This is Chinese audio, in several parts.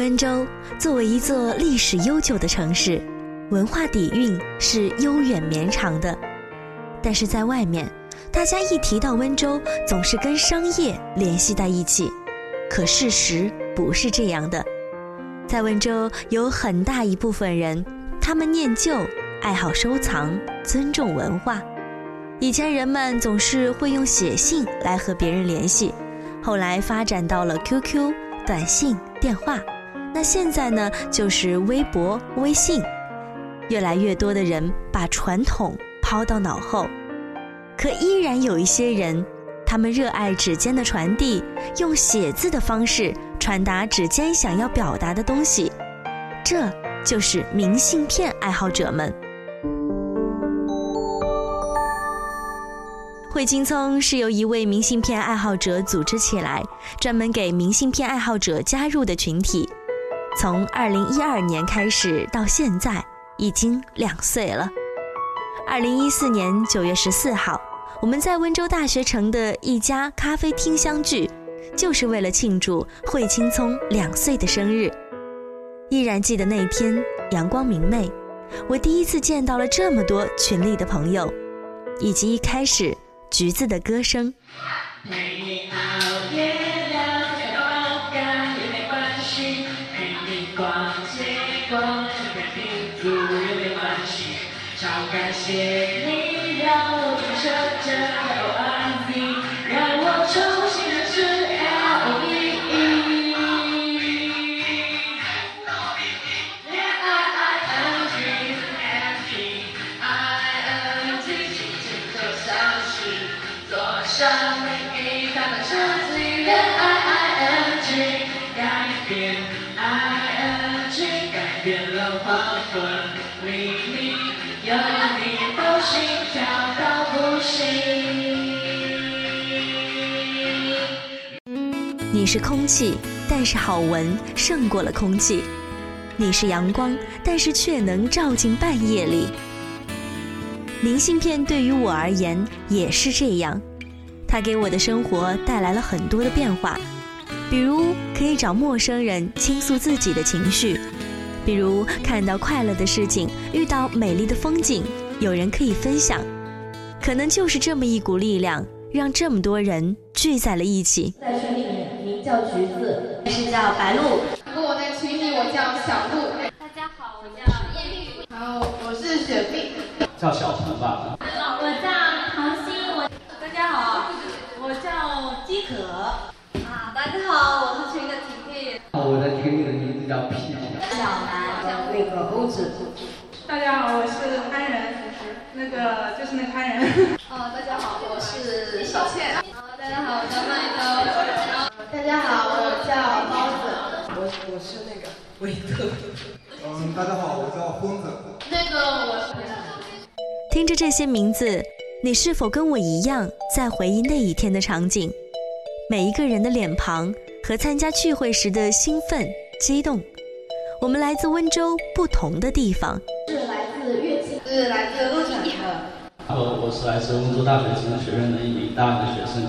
温州作为一座历史悠久的城市，文化底蕴是悠远绵长的。但是在外面，大家一提到温州，总是跟商业联系在一起。可事实不是这样的，在温州有很大一部分人，他们念旧，爱好收藏，尊重文化。以前人们总是会用写信来和别人联系，后来发展到了 QQ、短信、电话。那现在呢，就是微博、微信。越来越多的人把传统抛到脑后，可依然有一些人，他们热爱指尖的传递，用写字的方式传达指尖想要表达的东西。这就是明信片爱好者们。汇青葱是由一位明信片爱好者组织起来，专门给明信片爱好者加入的群体。从二零一二年开始到现在，已经两岁了。二零一四年九月十四号，我们在温州大学城的一家咖啡厅相聚，就是为了庆祝惠青葱两岁的生日。依然记得那天阳光明媚，我第一次见到了这么多群里的朋友，以及一开始橘子的歌声。谢你让我重生这 L I V，让我重新认识 L E E。恋爱 I N G N G I N G，轻轻就像是坐上是空气，但是好闻胜过了空气；你是阳光，但是却能照进半夜里。明信片对于我而言也是这样，它给我的生活带来了很多的变化，比如可以找陌生人倾诉自己的情绪，比如看到快乐的事情，遇到美丽的风景。有人可以分享，可能就是这么一股力量，让这么多人聚在了一起。名叫橘子，是叫白鹿。我在群里，我叫小鹿。大家好，我叫艳丽。然后我是雪碧，叫小陈吧。我叫唐鑫。我大家好，我叫饥渴。啊，大家好，我是群的婷婷。我的群里的名字叫屁。小南，叫那个欧子。大家好，我是安然。那个就是那潘人。哦，大家好，我我是那个维特。嗯，大家好，我叫疯子。那个我是。听着这些名字，你是否跟我一样在回忆那一天的场景？每一个人的脸庞和参加聚会时的兴奋、激动。我们来自温州不同的地方。是来自乐器，是来自陆产的。我我是来自温州大学城市学院的一名大二的学生。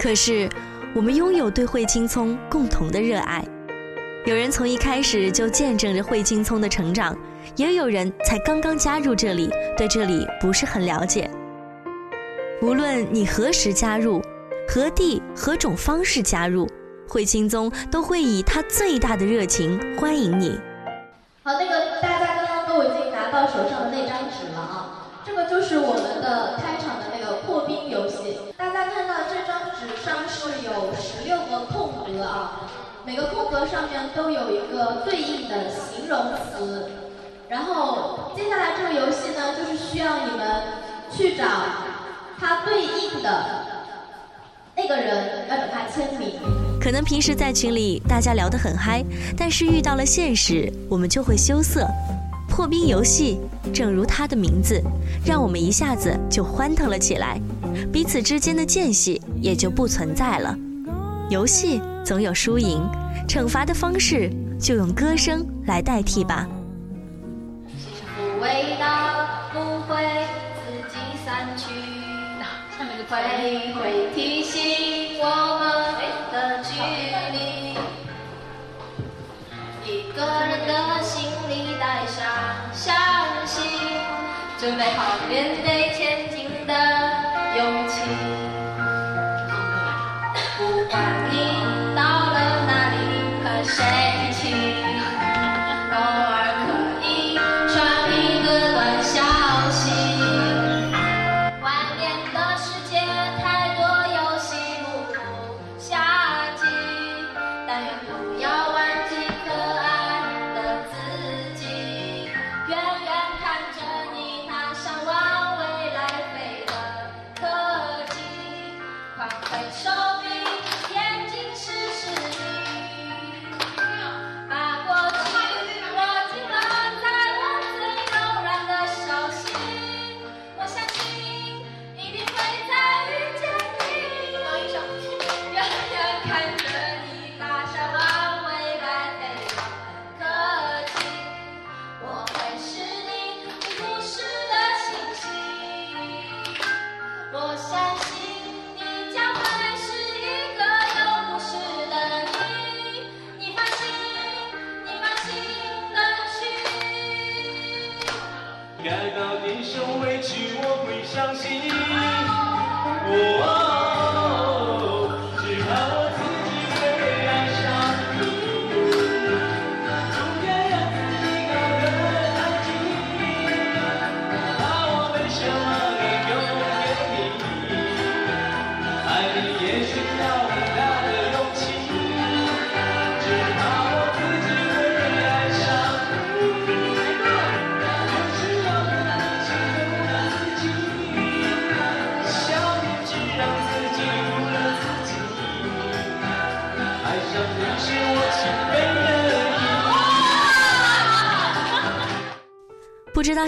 可是，我们拥有对惠青葱共同的热爱。有人从一开始就见证着惠青葱的成长，也有人才刚刚加入这里，对这里不是很了解。无论你何时加入，何地何种方式加入，惠青葱都会以他最大的热情欢迎你。好，那个大家刚刚都已经拿到手上的那张纸了啊，这个就是我们的开每个空格上面都有一个对应的形容词，然后接下来这个游戏呢，就是需要你们去找它对应的那个人，要找他签名。可能平时在群里大家聊得很嗨，但是遇到了现实，我们就会羞涩。破冰游戏，正如它的名字，让我们一下子就欢腾了起来，彼此之间的间隙也就不存在了。游戏总有输赢，惩罚的方式就用歌声来代替吧。味道不会自己散去，会会提醒我们的距离。一个人的心里带上相信，准备好面对前进的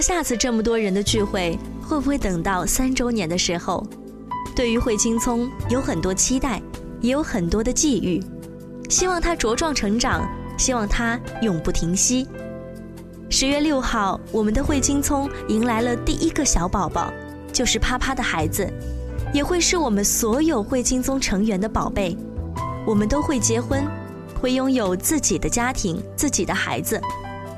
下次这么多人的聚会会不会等到三周年的时候？对于惠青葱有很多期待，也有很多的寄予，希望它茁壮成长，希望它永不停息。十月六号，我们的惠青葱迎来了第一个小宝宝，就是啪啪的孩子，也会是我们所有惠青葱成员的宝贝。我们都会结婚，会拥有自己的家庭、自己的孩子。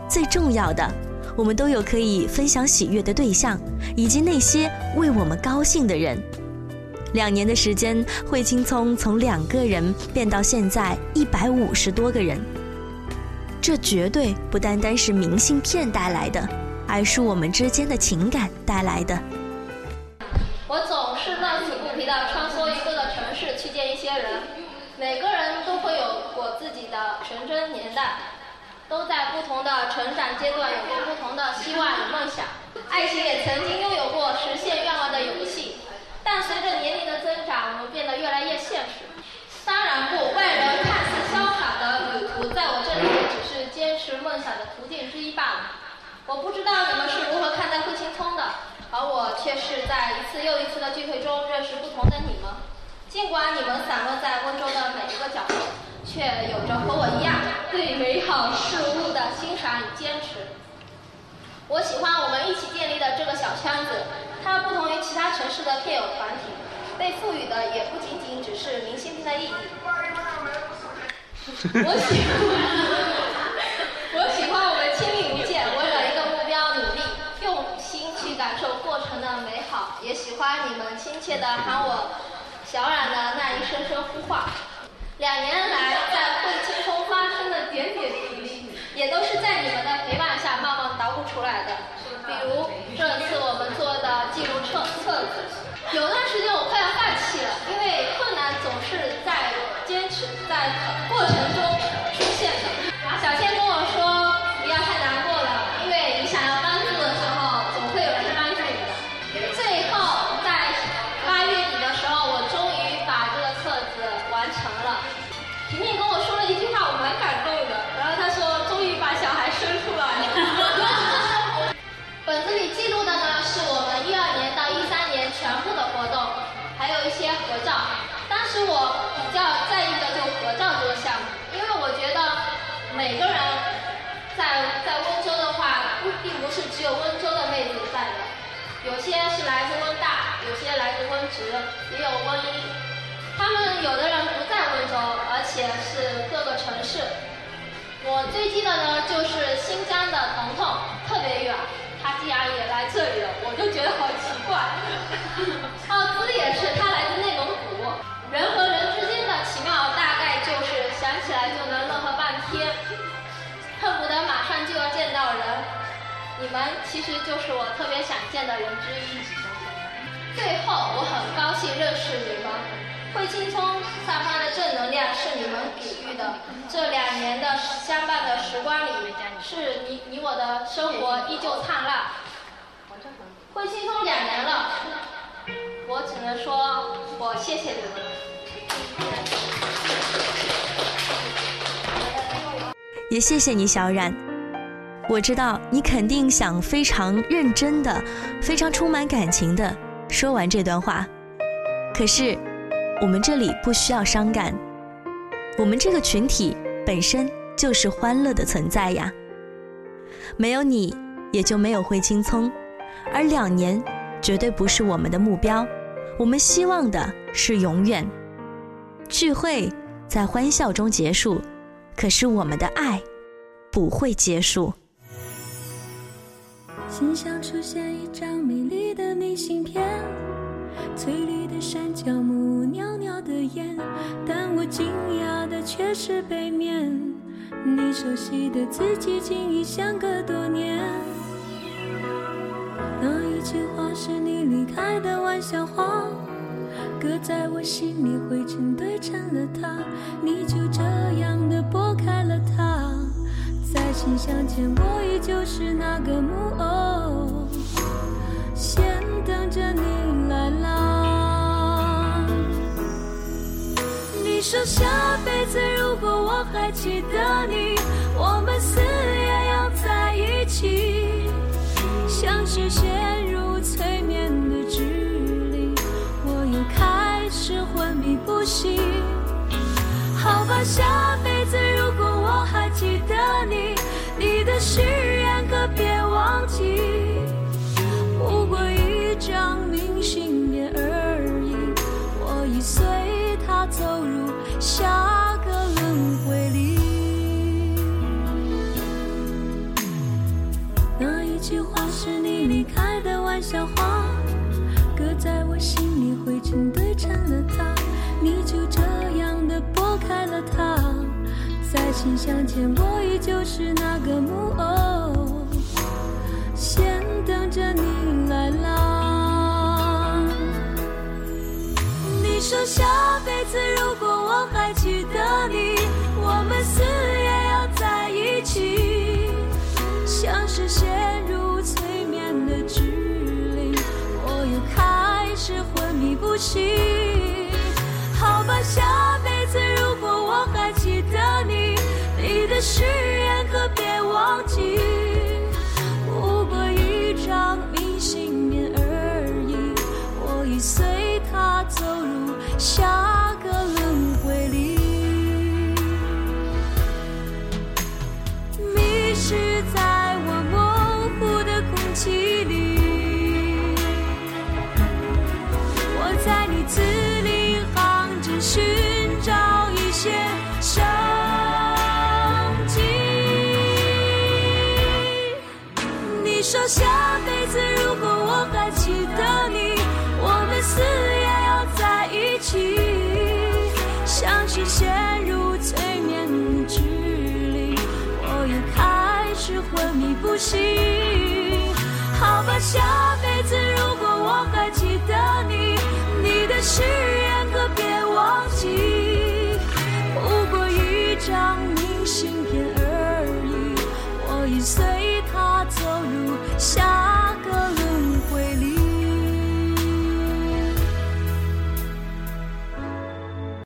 最重要的，我们都有可以分享喜悦的对象，以及那些为我们高兴的人。两年的时间，惠青聪从两个人变到现在一百五十多个人。这绝对不单单是明信片带来的，而是我们之间的情感带来的。都在不同的成长阶段有过不同的希望与梦想，爱情也曾经拥有过实现愿望的勇气，但随着年龄的增长，我们变得越来越现实。当然不，外人看似潇洒的旅途，在我这里也只是坚持梦想的途径之一罢了。我不知道你们是如何看待惠青葱的，而我却是在一次又一次的聚会中认识不同的你们。尽管你们散落在温州的每一个角落，却有着和我一样好事物的欣赏与坚持。我喜欢我们一起建立的这个小圈子，它不同于其他城市的片友团体，被赋予的也不仅仅只是明信片的意义。我喜欢，我喜欢我们亲密无间，为了一个目标努力，用心去感受过程的美好。也喜欢你们亲切的喊我小冉的那一声声呼唤。两年来，殖，也有瘟疫。他们有的人不在温州，而且是各个城市。我最近的呢，就是新疆的彤彤，特别远，他既然也来这里了，我就觉得好奇怪。奥兹也是，他来自内蒙古。人和人之间的奇妙，大概就是想起来就能乐呵半天，恨不得马上就要见到人。你们其实就是我特别想见的人之一。最后，我很高兴认识你们。惠青葱散发的正能量是你们给予的。这两年的相伴的时光里，是你你我的生活依旧灿烂。惠青葱两年了，我只能说我谢谢你们。也谢谢你，小冉。我知道你肯定想非常认真的、非常充满感情的说完这段话，可是。我们这里不需要伤感，我们这个群体本身就是欢乐的存在呀。没有你，也就没有灰青葱，而两年绝对不是我们的目标，我们希望的是永远。聚会在欢笑中结束，可是我们的爱不会结束。心上出现一张美丽的明信片。翠绿的山脚木，袅袅的烟，但我惊讶的却是背面，你熟悉的字迹竟已相隔多年。那一句话是你离开的玩笑话，搁在我心里灰尘堆成了塔，你就这样的拨开了它，在信箱前我依旧是那个木着你来啦。说下辈子，如果我还记得你，我们死也要在一起。像是陷入催眠的指令，我又开始昏迷不醒。好吧，下辈子如果我还记得你，你的誓言可别忘记。信念而已，我已随他走入。下个轮回里，那一句话是你离开的玩笑话，搁在我心里灰尘堆成了塔，你就这样的拨开了它，在信箱前我依旧是那个木偶，先等着你下辈子如果。我还记得你，想像是陷入催眠的距离我也开始昏迷不醒好吧下辈子如果我还记得你你的誓言可别忘记不过一张明信片而已我已随它走入下